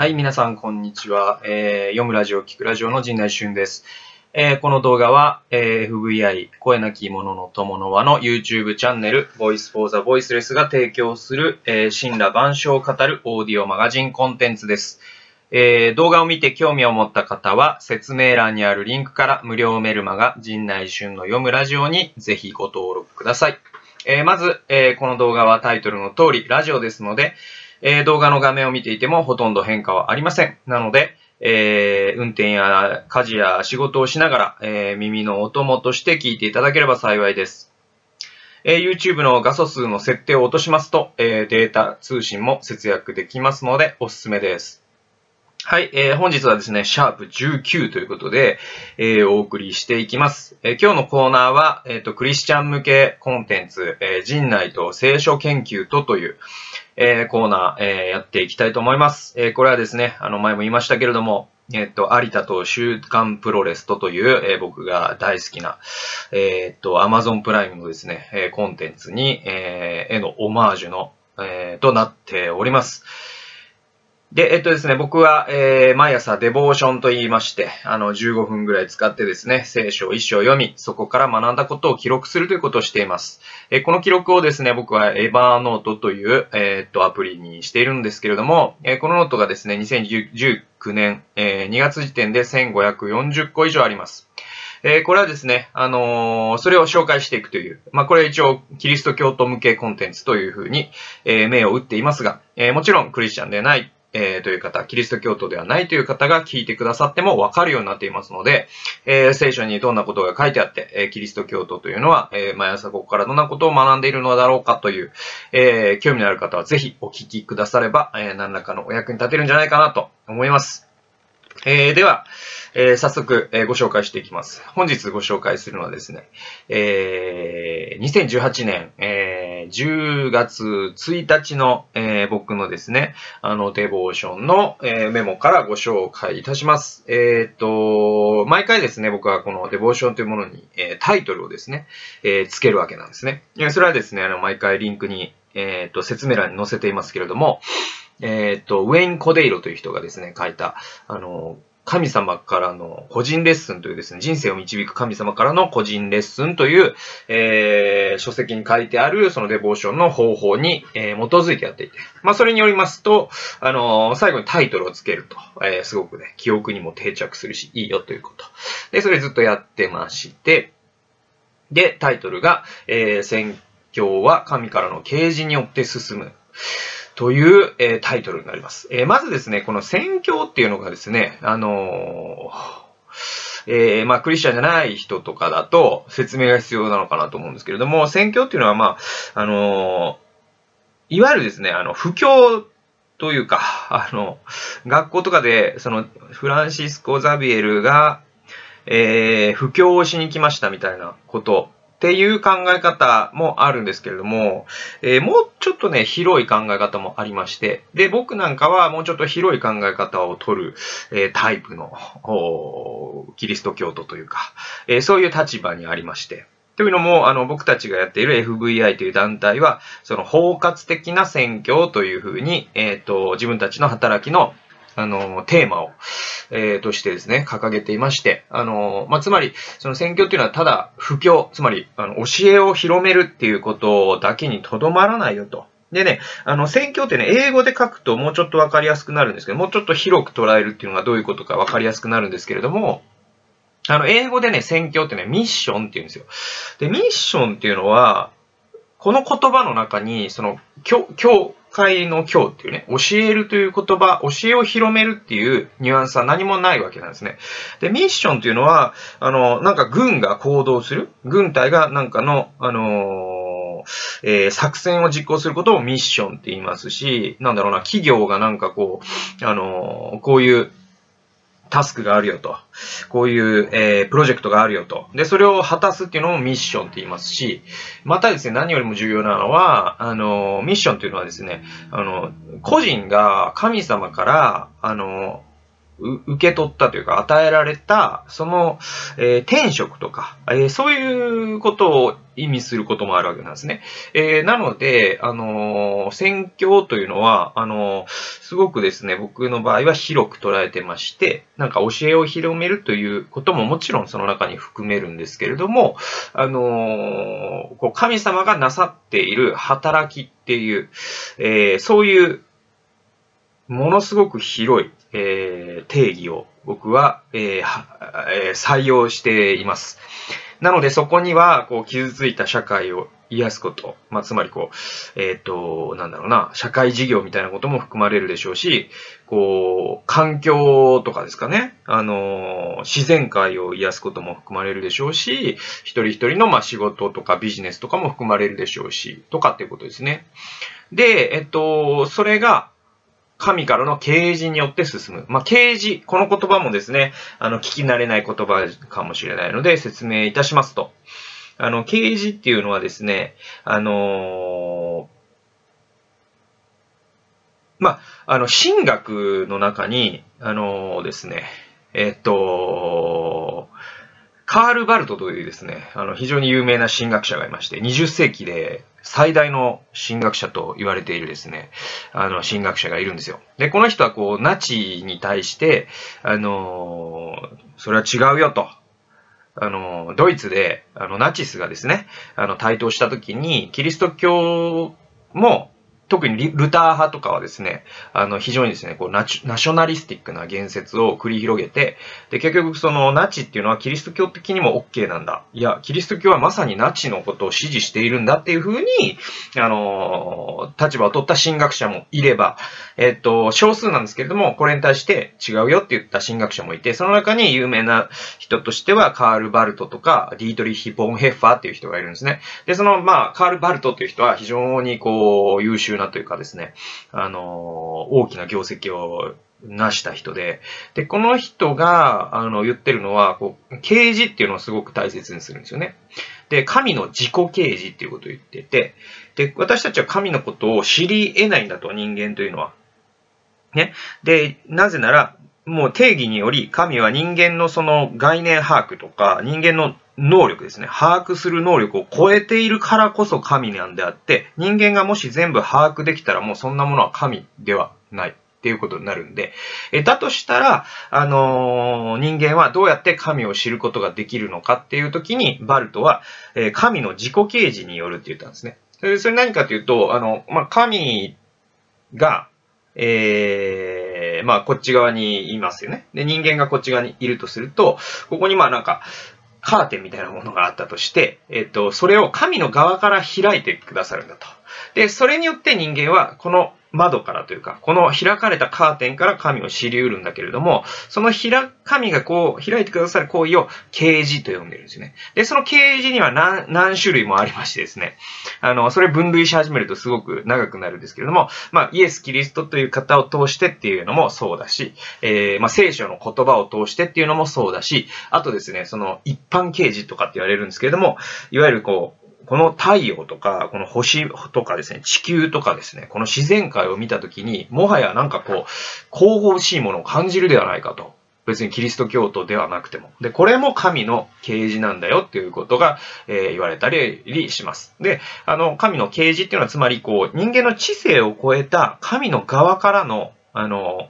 はい、皆さん、こんにちは。えー、読むラジオ、聞くラジオの陣内俊です。えー、この動画は、えー、FVI、声なき者の友の輪の YouTube チャンネル、Voice for the Voiceless が提供する、えー、神羅万象を語るオーディオマガジンコンテンツです。えー、動画を見て興味を持った方は、説明欄にあるリンクから無料メルマガ、陣内俊の読むラジオにぜひご登録ください。えー、まず、えー、この動画はタイトルの通り、ラジオですので、えー、動画の画面を見ていてもほとんど変化はありません。なので、えー、運転や家事や仕事をしながら、えー、耳のお供として聞いていただければ幸いです。えー、YouTube の画素数の設定を落としますと、えデータ通信も節約できますのでおすすめです。はい、えー、本日はですね、シャープ19ということで、えー、お送りしていきます。えー、今日のコーナーは、えっ、と、クリスチャン向けコンテンツ、え陣内と聖書研究とという、えコーナー、えやっていきたいと思います。えこれはですね、あの、前も言いましたけれども、えっ、と、有田と週刊プロレスとという、え僕が大好きな、えっ、と、アマゾンプライムのですね、えコンテンツに、えーへのオマージュの、えとなっております。で、えっとですね、僕は、えー、毎朝デボーションと言いまして、あの、15分ぐらい使ってですね、聖書を一章読み、そこから学んだことを記録するということをしています。えー、この記録をですね、僕はエバーノートという、えー、っと、アプリにしているんですけれども、えこのノートがですね、2019年、え2月時点で1540個以上あります。えー、これはですね、あの、それを紹介していくという、まあ、これ一応、キリスト教徒向けコンテンツというふうに、えー、銘打っていますが、えもちろんクリスチャンでない、えー、という方、キリスト教徒ではないという方が聞いてくださってもわかるようになっていますので、えー、聖書にどんなことが書いてあって、えー、キリスト教徒というのは、え毎朝ここからどんなことを学んでいるのだろうかという、え興味のある方はぜひお聞きくだされば、え何らかのお役に立てるんじゃないかなと思います。えでは、えー、早速、えー、ご紹介していきます。本日ご紹介するのはですね、えー、2018年、えー、10月1日の、えー、僕のですね、あの、デボーションの、えー、メモからご紹介いたします。えー、っと、毎回ですね、僕はこのデボーションというものに、えー、タイトルをですね、えー、つけるわけなんですね。それはですね、あの、毎回リンクに、えー、っと、説明欄に載せていますけれども、えー、っと、ウェイン・コデイロという人がですね、書いた、あの、神様からの個人レッスンというですね、人生を導く神様からの個人レッスンという、えー、書籍に書いてあるそのデボーションの方法に、えー、基づいてやっていて、まあそれによりますと、あのー、最後にタイトルをつけると、えー、すごくね、記憶にも定着するし、いいよということ。で、それずっとやってまして、で、タイトルが、えー、宣教は神からの啓示によって進む。という、えー、タイトルになります。えー、まずですね、この宣教っていうのがですね、あの、えー、まあ、クリスチャンじゃない人とかだと説明が必要なのかなと思うんですけれども、宣教っていうのは、まあ、あのいわゆるですね、あの、布教というか、あの、学校とかで、その、フランシスコ・ザビエルが、えー、布教をしに来ましたみたいなことっていう考え方もあるんですけれども、えー、もうちょっとね、広い考え方もありまして、で、僕なんかはもうちょっと広い考え方を取る、えー、タイプの、キリスト教徒というか、えー、そういう立場にありまして、というのも、あの、僕たちがやっている FVI という団体は、その包括的な選挙というふうに、えっ、と、自分たちの働きのあの、テーマを、えー、としてですね、掲げていまして、あの、まあ、つまり、その選挙っていうのはただ、布教、つまり、あの、教えを広めるっていうことだけにとどまらないよと。でね、あの、選挙ってね、英語で書くともうちょっとわかりやすくなるんですけど、もうちょっと広く捉えるっていうのがどういうことかわかりやすくなるんですけれども、あの、英語でね、選挙ってね、ミッションって言うんですよ。で、ミッションっていうのは、この言葉の中に、その、今日、今日、会の今日っていうね、教えるという言葉、教えを広めるっていうニュアンスは何もないわけなんですね。で、ミッションっていうのは、あの、なんか軍が行動する、軍隊がなんかの、あのえー、作戦を実行することをミッションって言いますし、なんだろうな、企業がなんかこう、あのこういうタスクがあるよと。こういう、えー、プロジェクトがあるよと。で、それを果たすっていうのをミッションって言いますし、またですね、何よりも重要なのは、あの、ミッションというのはですね、あの、個人が神様から、あの、受け取ったというか、与えられた、その、えー、天職とか、えー、そういうことを意味することもあるわけなんですね。えー、なので、あの宣教というのは、あのすごくですね、僕の場合は広く捉えてまして、なんか教えを広めるということももちろんその中に含めるんですけれども、あのこう神様がなさっている働きっていう、えそういうものすごく広い、えー、定義を僕は、えーえー、採用しています。なのでそこには、こう、傷ついた社会を癒すこと、まあ、つまりこう、えっ、ー、と、なんだろうな、社会事業みたいなことも含まれるでしょうし、こう、環境とかですかね、あの、自然界を癒すことも含まれるでしょうし、一人一人のまあ仕事とかビジネスとかも含まれるでしょうし、とかっていうことですね。で、えっと、それが、神からの啓示によって進む。まあ、啓示、この言葉もですね、あの、聞き慣れない言葉かもしれないので説明いたしますと。あの、啓示っていうのはですね、あのー、まあ、あの、神学の中に、あのー、ですね、えっと、カール・バルトというですね、あの、非常に有名な神学者がいまして、20世紀で最大の神学者と言われているですね、あの、神学者がいるんですよ。で、この人はこう、ナチに対して、あのそれは違うよと。あの、ドイツで、あの、ナチスがですね、あの、台頭した時に、キリスト教も、特にルター派とかはですね、あの、非常にですね、こうナチ、ナショナリスティックな言説を繰り広げて、で、結局そのナチっていうのはキリスト教的にも OK なんだ。いや、キリスト教はまさにナチのことを支持しているんだっていうふうに、あの、立場を取った神学者もいれば、えっと、少数なんですけれども、これに対して違うよって言った神学者もいて、その中に有名な人としては、カール・バルトとか、ディートリヒ・ボンヘッファーっていう人がいるんですね。で、その、まあ、カール・バルトっていう人は非常にこう、優秀ななというかですね、あの、大きな業績を成した人で、で、この人が、あの、言ってるのは、こう、啓示っていうのをすごく大切にするんですよね。で、神の自己啓示っていうことを言ってて、で、私たちは神のことを知り得ないんだと、人間というのは。ね。で、なぜなら、もう定義により、神は人間のその概念把握とか、人間の能力ですね。把握する能力を超えているからこそ神なんであって、人間がもし全部把握できたらもうそんなものは神ではない。っていうことになるんで、えだとしたら、あのー、人間はどうやって神を知ることができるのかっていう時に、バルトは、えー、神の自己啓示によるって言ったんですね。それ何かというと、あの、まあ、神が、えー、まあ、こっち側にいますよね。で、人間がこっち側にいるとすると、ここにまあなんか、カーテンみたいなものがあったとして、えっと、それを神の側から開いてくださるんだと。で、それによって人間は、この窓からというか、この開かれたカーテンから神を知り得るんだけれども、その開神がこう、開いてくださる行為を啓示と呼んでるんですね。で、その啓示には何何種類もありましてですね、あの、それ分類し始めるとすごく長くなるんですけれども、まあ、イエス・キリストという方を通してっていうのもそうだし、えー、まあ、聖書の言葉を通してっていうのもそうだし、あとですね、その一般啓示とかって言われるんですけれども、いわゆるこう、この太陽とか、この星とかですね、地球とかですね、この自然界を見たときに、もはやなんかこう、神々しいものを感じるではないかと。別にキリスト教徒ではなくても。で、これも神の啓示なんだよっていうことが、えー、言われたりします。で、あの、神の啓示っていうのはつまりこう、人間の知性を超えた神の側からの、あの、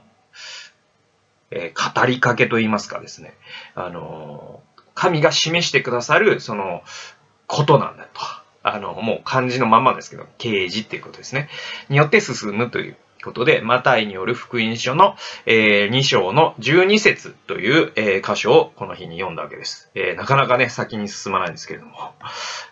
えー、語りかけと言いますかですね。あの、神が示してくださる、その、ことなんだと。あの、もう漢字のまんまですけど、啓示っていうことですね。によって進むということで、マタイによる福音書の、えー、2章の12節という、えー、箇所をこの日に読んだわけです。えー、なかなかね、先に進まないんですけれども。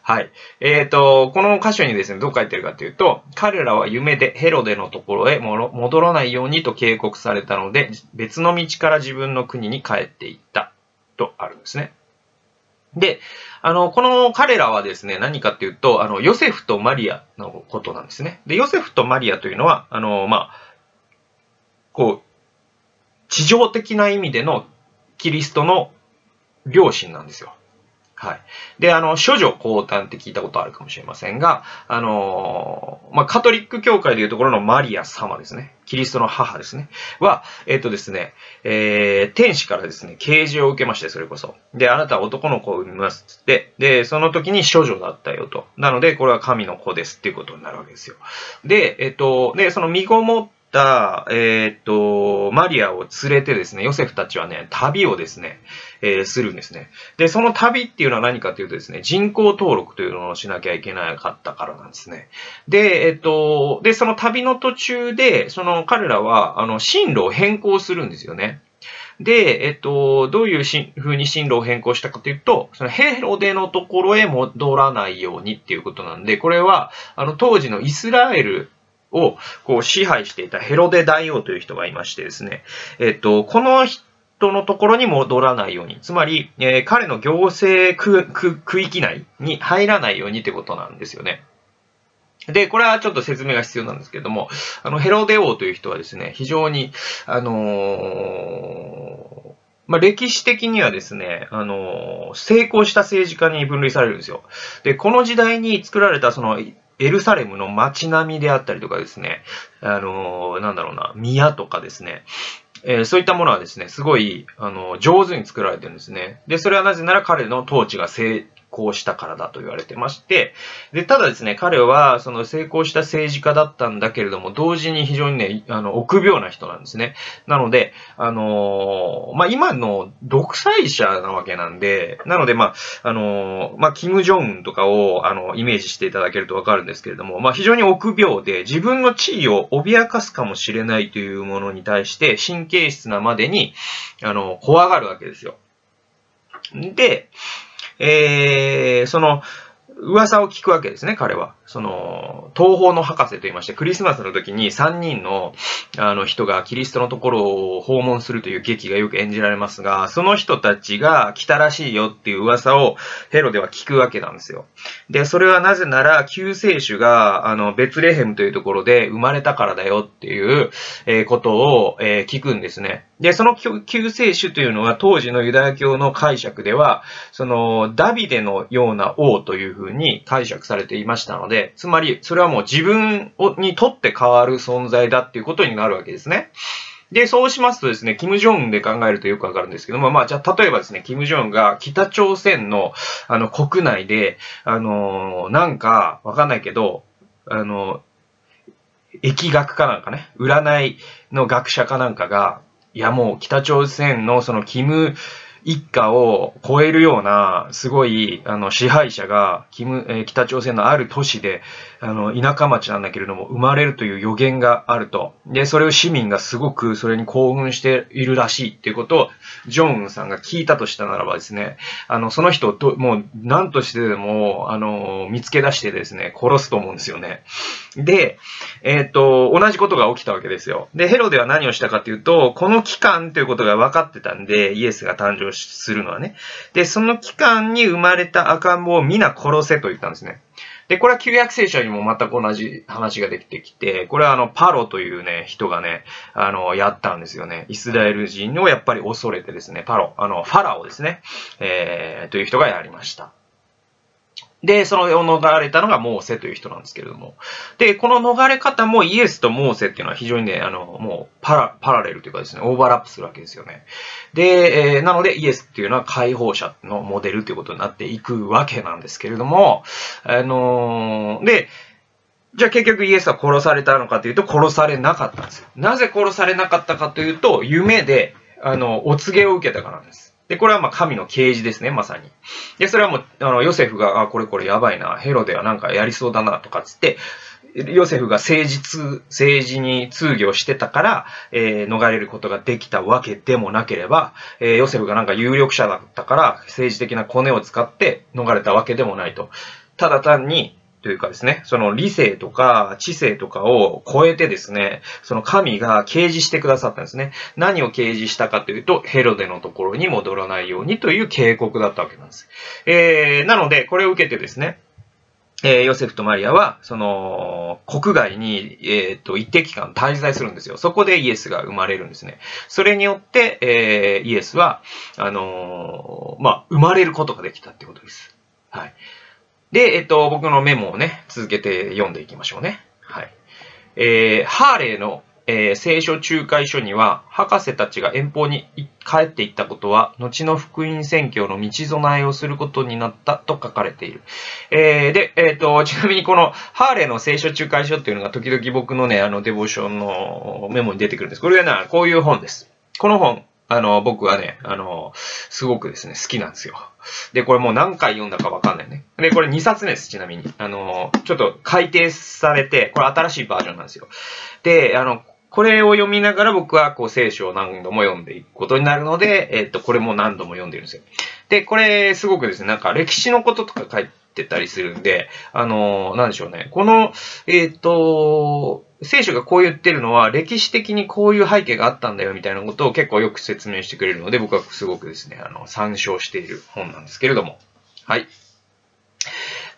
はい。えっ、ー、と、この箇所にですね、どう書いてるかというと、彼らは夢でヘロデのところへ戻らないようにと警告されたので、別の道から自分の国に帰っていった。とあるんですね。で、あの、この彼らはですね、何かっていうと、あの、ヨセフとマリアのことなんですね。で、ヨセフとマリアというのは、あの、まあ、こう、地上的な意味でのキリストの両親なんですよ。はい。で、あの、処女降誕って聞いたことあるかもしれませんが、あの、まあ、カトリック教会でいうところのマリア様ですね。キリストの母ですね。は、えっ、とですね、えー、天使からですね、啓示を受けまして、それこそ。で、あなたは男の子を産みますって。で、その時に処女だったよと。なので、これは神の子ですっていうことになるわけですよ。で、えっ、と、で、その身ごもった、えっ、と、マリアを連れてですね、ヨセフたちはね、旅をですね、えー、するんですね。で、その旅っていうのは何かというとですね、人口登録というのをしなきゃいけなかったからなんですね。で、えっ、と、で、その旅の途中で、その彼らは、あの、進路を変更するんですよね。で、えっと、どういうし風に進路を変更したかというと、そのヘロデのところへ戻らないようにっていうことなんで、これは、あの、当時のイスラエルをこう支配していたヘロデ大王という人がいましてですね、えっと、この人のところに戻らないように、つまり、えー、彼の行政区区域内に入らないようにってことなんですよね。で、これはちょっと説明が必要なんですけれども、あの、ヘロデ王という人はですね、非常に、あのー、まあ、歴史的にはですね、あのー、成功した政治家に分類されるんですよ。で、この時代に作られたそのエルサレムの街並みであったりとかですね、あの、なんだろうな、宮とかですね、えー、そういったものはですね、すごい、あの、上手に作られてるんですね。で、それはなぜなら彼の統治が成功したからだと言われてまして、で、ただですね、彼は、その成功した政治家だったんだけれども、同時に非常にね、あの、臆病な人なんですね。なので、あのー、まあ、今の独裁者なわけなんで、なので、まあ、あのー、まあ、キム・ジョンウンとかを、あの、イメージしていただけるとわかるんですけれども、まあ、非常に臆病で、自分の地位を脅かすかもしれないというものに対して、神経質なまでに、あの、怖がるわけですよ。で、えー、その、噂を聞くわけですね、彼は。その、東方の博士と言いまして、クリスマスの時に3人の、あの人がキリストのところを訪問するという劇がよく演じられますが、その人たちが来たらしいよっていう噂をヘロでは聞くわけなんですよ。で、それはなぜなら、救世主が、あの、ベツレヘムというところで生まれたからだよっていう、え、ことを、え、聞くんですね。で、その救世主というのは当時のユダヤ教の解釈では、その、ダビデのような王というふうに解釈されていましたので、つまり、それはもう自分にとって変わる存在だっていうことになるわけですね。で、そうしますとですね、キム・ジョンで考えるとよくわかるんですけども、まあ、じゃあ、例えばですね、キム・ジョンが北朝鮮の、あの、国内で、あのなんか、わかんないけど、あの疫学かなんかね、占いの学者かなんかが、いやもう北朝鮮のそのキム一家を超えるような、すごい、あの、支配者が、キム、え、北朝鮮のある都市で、あの、田舎町なんだけれども、生まれるという予言があると。で、それを市民がすごくそれに興奮しているらしいっていうことを、ジョンウンさんが聞いたとしたならばですね、あの、その人をもう、何としてでも、あの、見つけ出してですね、殺すと思うんですよね。で、えっ、ー、と、同じことが起きたわけですよ。で、ヘロデは何をしたかっていうと、この期間ということが分かってたんで、イエスが誕生するのはね。で、その期間に生まれた赤ん坊を皆殺せと言ったんですね。で、これは旧約聖書にも全く同じ話ができてきて、これはあの、パロというね、人がね、あの、やったんですよね。イスラエル人をやっぱり恐れてですね、パロ、あの、ファラオですね、えー、という人がやりました。で、その逃れたのがモーセという人なんですけれども。で、この逃れ方もイエスとモーセっていうのは非常にね、あの、もうパラ、パラレルというかですね、オーバーラップするわけですよね。で、えー、なのでイエスっていうのは解放者のモデルということになっていくわけなんですけれども、あのー、で、じゃあ結局イエスは殺されたのかというと殺されなかったんですよ。なぜ殺されなかったかというと、夢で、あの、お告げを受けたからなんです。で、これはまあ神の啓示ですね、まさに。で、それはもう、あの、ヨセフが、あ、これこれやばいな、ヘロデはなんかやりそうだな、とかつって、ヨセフが政治通、政治に通行してたから、えー、逃れることができたわけでもなければ、えー、ヨセフがなんか有力者だったから、政治的なコネを使って逃れたわけでもないと。ただ単に、というかですね、その理性とか知性とかを超えてですね、その神が掲示してくださったんですね。何を掲示したかというと、ヘロデのところに戻らないようにという警告だったわけなんです。えー、なので、これを受けてですね、えー、ヨセフとマリアは、その、国外に、えっ、ー、と、一定期間滞在するんですよ。そこでイエスが生まれるんですね。それによって、えー、イエスは、あの、まあ、生まれることができたってことです。はい。で、えっ、と、僕のメモをね、続けて読んでいきましょうね。はい。えー、ハーレーのえー、聖書仲介書には、博士たちが遠方に帰っていったことは、後の福音宣教の道備えをすることになったと書かれている。えー、で、えっ、ー、と、ちなみにこの、ハーレーの聖書仲介書っていうのが時々僕のね、あの、デボーションのメモに出てくるんです。これはね、こういう本です。この本、あの、僕はね、あの、すごくですね、好きなんですよ。で、これもう何回読んだかわかんないね。で、これ2冊目です、ちなみに。あの、ちょっと改訂されて、これ新しいバージョンなんですよ。で、あの、これを読みながら僕はこう聖書を何度も読んでいくことになるので、えっと、これも何度も読んでるんですよ。で、これすごくですね、なんか歴史のこととか書いってたりするんで、あの、なんでしょうね。この、えっと、聖書がこう言ってるのは、歴史的にこういう背景があったんだよみたいなことを結構よく説明してくれるので、僕はすごくですね、あの、参照している本なんですけれども。はい。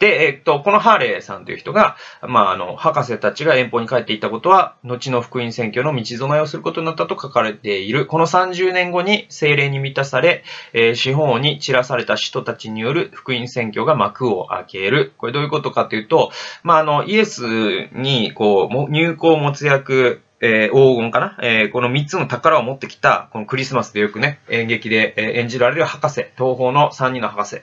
で、えっと、このハーレーさんという人が、まあ、あの、博士たちが遠方に帰っていったことは、後の福音選挙の道備えをすることになったと書かれている。この30年後に精霊に満たされ、えー、四方に散らされた人たちによる福音選挙が幕を開ける。これどういうことかというと、まあ、あの、イエスに、こう、入港没薬、えー、黄金かな、えー、この三つの宝を持ってきた、このクリスマスでよくね、演劇で演じられる博士、東方の三人の博士。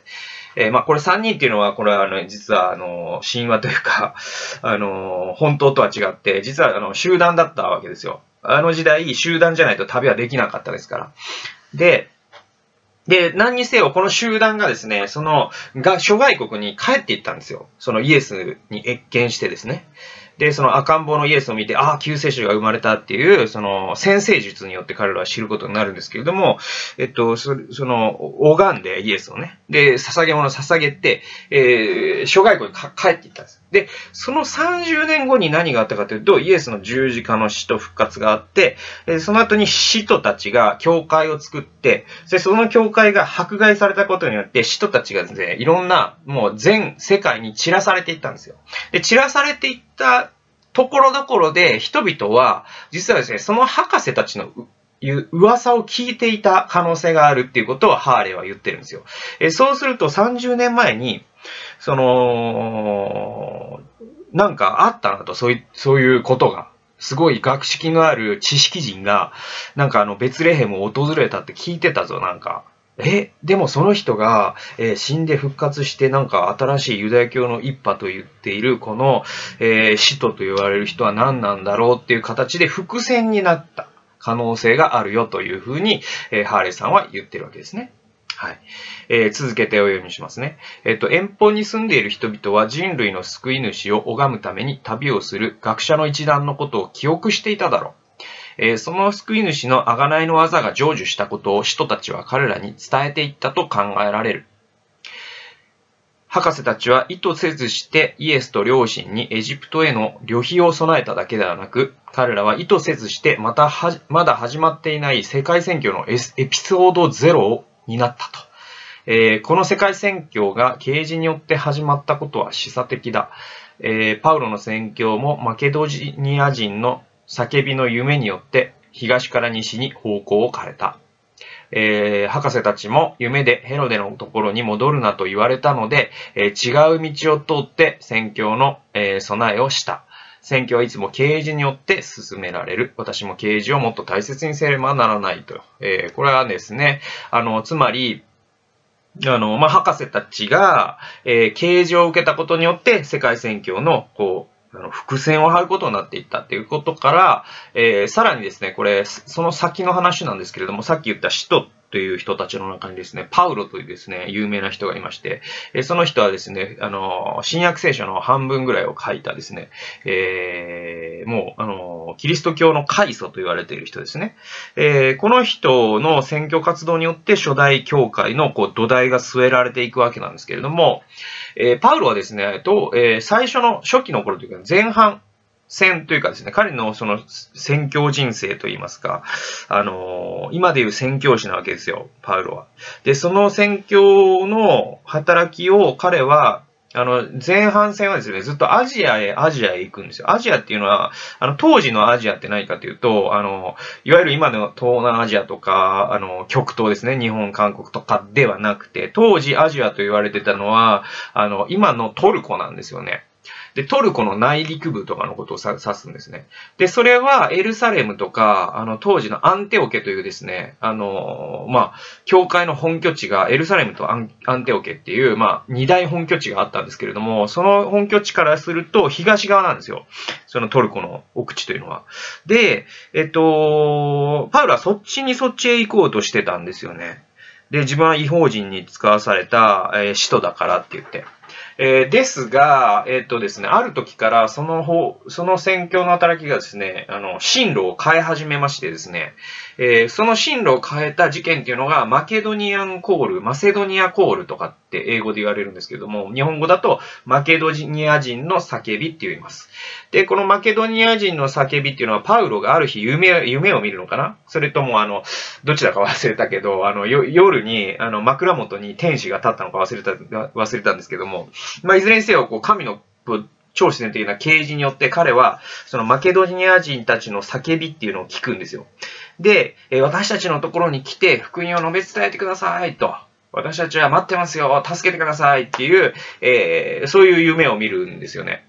えー、まあ、これ3人っていうのは、これは、あの、実は、あの、神話というか、あの、本当とは違って、実は、あの、集団だったわけですよ。あの時代、集団じゃないと旅はできなかったですから。で、で、何にせよ、この集団がですね、その、が、諸外国に帰っていったんですよ。そのイエスに謁見してですね。で、その赤ん坊のイエスを見て、ああ、救世主が生まれたっていう、その、先生術によって彼らは知ることになるんですけれども、えっと、その、拝んでイエスをね、で、捧げ物を捧げて、えー、諸外国に帰っていったんです。で、その30年後に何があったかというと、イエスの十字架の死と復活があって、その後に使徒たちが教会を作って、でその教会が迫害されたことによって、使徒たちがですね、いろんな、もう全世界に散らされていったんですよ。で、散らされていったところどころで人々は、実はですね、その博士たちのいう噂を聞いていた可能性があるっていうことをハーレーは言ってるんですよ。えそうすると30年前に、その、なんかあったなと、そういう、そういうことが。すごい学識のある知識人が、なんかあの、ベツレヘムを訪れたって聞いてたぞ、なんか。え、でもその人が、えー、死んで復活してなんか新しいユダヤ教の一派と言っているこの、えー、使徒と言われる人は何なんだろうっていう形で伏線になった可能性があるよというふうに、えー、ハーレーさんは言ってるわけですね。はい。えー、続けてお読みしますね。えっ、と、遠方に住んでいる人々は人類の救い主を拝むために旅をする学者の一団のことを記憶していただろう。えー、その救い主の贖いの技が成就したことを人たちは彼らに伝えていったと考えられる。博士たちは意図せずしてイエスと両親にエジプトへの旅費を備えただけではなく、彼らは意図せずしてまた、まだ始まっていない世界選挙のエピソード0になったと。えー、この世界宣教が啓示によって始まったことは示唆的だ。えー、パウロの宣教もマケドニア人の叫びの夢によって東から西に方向を変えた。えー、博士たちも夢でヘロデのところに戻るなと言われたので、え、違う道を通って宣教の、え、備えをした。選挙はいつも啓示によって進められる。私も啓示をもっと大切にせねばならないと。えー、これはですね、あの、つまり、あの、まあ、博士たちが、えー、啓示を受けたことによって、世界選挙の、こう、あの伏線を張ることになっていったっていうことから、えー、さらにですね、これ、その先の話なんですけれども、さっき言った使徒という人たちの中にですね、パウロというですね、有名な人がいまして、えその人はですね、あの、新約聖書の半分ぐらいを書いたですね、えー、もう、あの、キリスト教の開祖と言われている人ですね。えー、この人の選挙活動によって初代教会のこう土台が据えられていくわけなんですけれども、えー、パウロはですね、と、え最初の初期の頃というか前半、戦というかですね、彼のその宣教人生といいますか、あのー、今でいう宣教師なわけですよ、パウロは。で、その宣教の働きを彼は、あの、前半戦はですね、ずっとアジアへ、アジアへ行くんですよ。アジアっていうのは、あの、当時のアジアって何かというと、あの、いわゆる今の東南アジアとか、あの、極東ですね、日本、韓国とかではなくて、当時アジアと言われてたのは、あの、今のトルコなんですよね。で、トルコの内陸部とかのことを指すんですね。で、それはエルサレムとか、あの、当時のアンテオケというですね、あの、まあ、教会の本拠地がエルサレムとアンテオケっていう、まあ、二大本拠地があったんですけれども、その本拠地からすると東側なんですよ。そのトルコの奥地というのは。で、えっと、パウロはそっちにそっちへ行こうとしてたんですよね。で、自分は違法人に使わされた、えー、使徒だからって言って。えー、ですが、えっ、とですね、ある時からその方、その宣教の働きがですね、あの、進路を変え始めましてですね、えー、その進路を変えた事件っていうのが、マケドニアンコール、マセドニアコールとかって英語で言われるんですけども、日本語だとマケドニア人の叫びって言います。で、このマケドニア人の叫びっていうのは、パウロがある日夢、夢を見るのかな？それとも、あの、どちらか忘れたけど、あの、夜に、あの、枕元に天使が立ったのか忘れた、忘れたんですけども、まあ、いずれにせよ、こう、神の超自然的な啓示によって彼は、そのマケドニア人たちの叫びっていうのを聞くんですよ。で、私たちのところに来て福音を述べ伝えてくださいと。私たちは待ってますよ。助けてくださいっていう、えー、そういう夢を見るんですよね。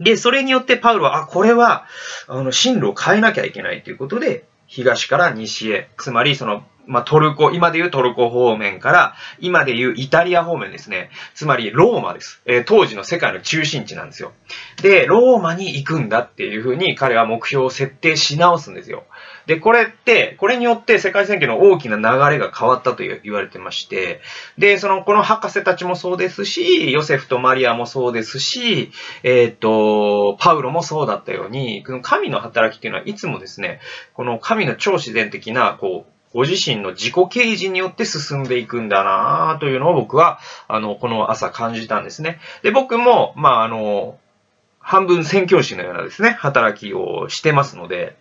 で、それによってパウロは、あ、これは、あの、進路を変えなきゃいけないということで、東から西へ、つまりその、まあ、トルコ、今でいうトルコ方面から、今でいうイタリア方面ですね。つまりローマです。えー、当時の世界の中心地なんですよ。で、ローマに行くんだっていうふうに彼は目標を設定し直すんですよ。で、これって、これによって世界選挙の大きな流れが変わったと言われてまして、で、その、この博士たちもそうですし、ヨセフとマリアもそうですし、えっ、ー、と、パウロもそうだったように、この神の働きっていうのはいつもですね、この神の超自然的な、こう、ご自身の自己啓示によって進んでいくんだなというのを僕は、あの、この朝感じたんですね。で、僕も、まあ、あの、半分宣教師のようなですね、働きをしてますので、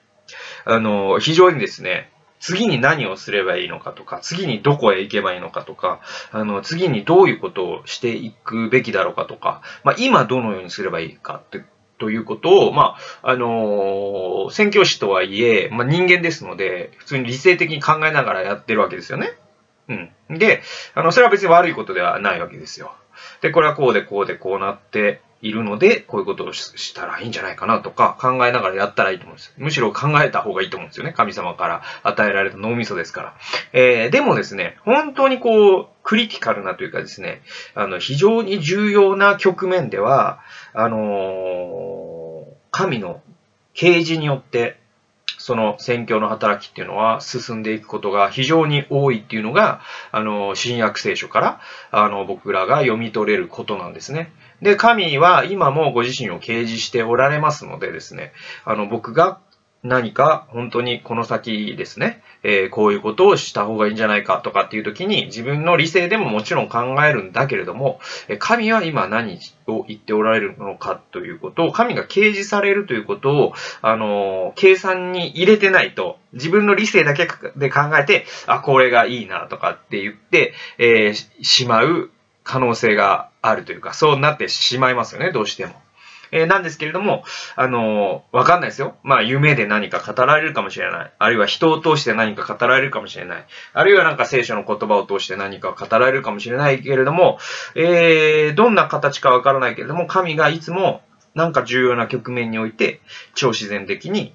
あの、非常にですね、次に何をすればいいのかとか、次にどこへ行けばいいのかとか、あの、次にどういうことをしていくべきだろうかとか、まあ、今どのようにすればいいかって、ということを、まあ、あのー、宣教師とはいえ、まあ、人間ですので、普通に理性的に考えながらやってるわけですよね。うん。で、あの、それは別に悪いことではないわけですよ。で、これはこうでこうでこうなって、いるので、こういうことをしたらいいんじゃないかなとか考えながらやったらいいと思うんです。むしろ考えた方がいいと思うんですよね。神様から与えられた脳みそですから。えー、でもですね、本当にこう、クリティカルなというかですね、あの、非常に重要な局面では、あの、神の啓示によってその宣教の働きっていうのは進んでいくことが非常に多いっていうのが、あの、新約聖書から、あの、僕らが読み取れることなんですね。で、神は今もご自身を掲示しておられますのでですね、あの、僕が何か本当にこの先ですね、えー、こういうことをした方がいいんじゃないかとかっていう時に自分の理性でももちろん考えるんだけれども、神は今何を言っておられるのかということを、神が掲示されるということを、あの、計算に入れてないと、自分の理性だけで考えて、あ、これがいいなとかって言って、えー、しまう可能性があるというか、そうなってしまいますよね、どうしても。えー、なんですけれども、あのー、わかんないですよ。まあ、夢で何か語られるかもしれない。あるいは人を通して何か語られるかもしれない。あるいはなんか聖書の言葉を通して何か語られるかもしれないけれども、えー、どんな形かわからないけれども、神がいつもなんか重要な局面において、超自然的に、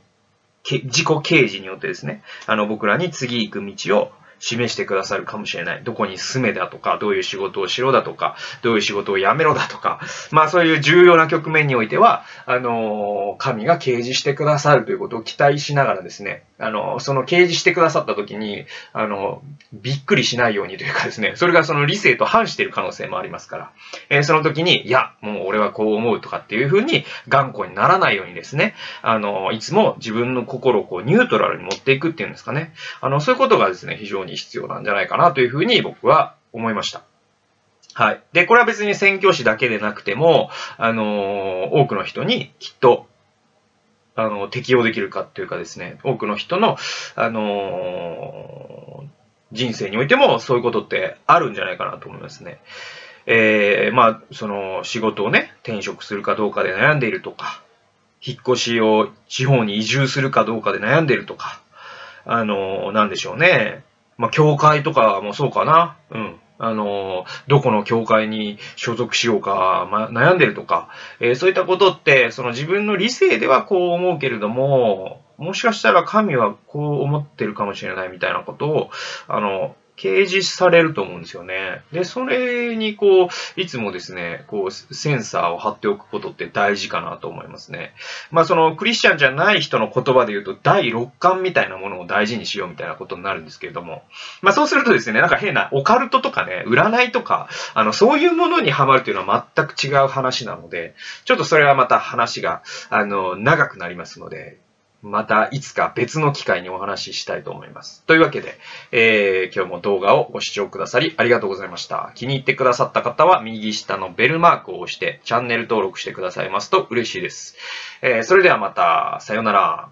自己啓示によってですね、あの、僕らに次行く道を示してくださるかもしれない。どこに住めだとか、どういう仕事をしろだとか、どういう仕事をやめろだとか、まあそういう重要な局面においては、あの、神が掲示してくださるということを期待しながらですね、あの、その掲示してくださった時に、あの、びっくりしないようにというかですね、それがその理性と反している可能性もありますから、えー、その時に、いや、もう俺はこう思うとかっていうふうに頑固にならないようにですね、あの、いつも自分の心をこうニュートラルに持っていくっていうんですかね、あの、そういうことがですね、非常にに必要なんじゃないかなというふうに僕は思いました。はい。で、これは別に宣教師だけでなくても、あの多くの人にきっとあの、適用できるかっていうかですね、多くの人の、あのー、人生においてもそういうことってあるんじゃないかなと思いますね。えー、まあ、その仕事をね、転職するかどうかで悩んでいるとか、引っ越しを地方に移住するかどうかで悩んでいるとか、あの、なんでしょうね。まあ、教会とかもそうかな。うん。あの、どこの教会に所属しようか、ま、悩んでるとか、えー、そういったことって、その自分の理性ではこう思うけれども、もしかしたら神はこう思ってるかもしれないみたいなことを、あの、掲示されると思うんですよね。で、それにこう、いつもですね、こう、センサーを貼っておくことって大事かなと思いますね。まあその、クリスチャンじゃない人の言葉で言うと、第六感みたいなものを大事にしようみたいなことになるんですけれども、まあそうするとですね、なんか変なオカルトとかね、占いとか、あの、そういうものにハマるというのは全く違う話なので、ちょっとそれはまた話が、あの、長くなりますので、またいつか別の機会にお話ししたいと思います。というわけで、えー、今日も動画をご視聴くださりありがとうございました。気に入ってくださった方は右下のベルマークを押してチャンネル登録してくださいますと嬉しいです。えー、それではまた、さようなら。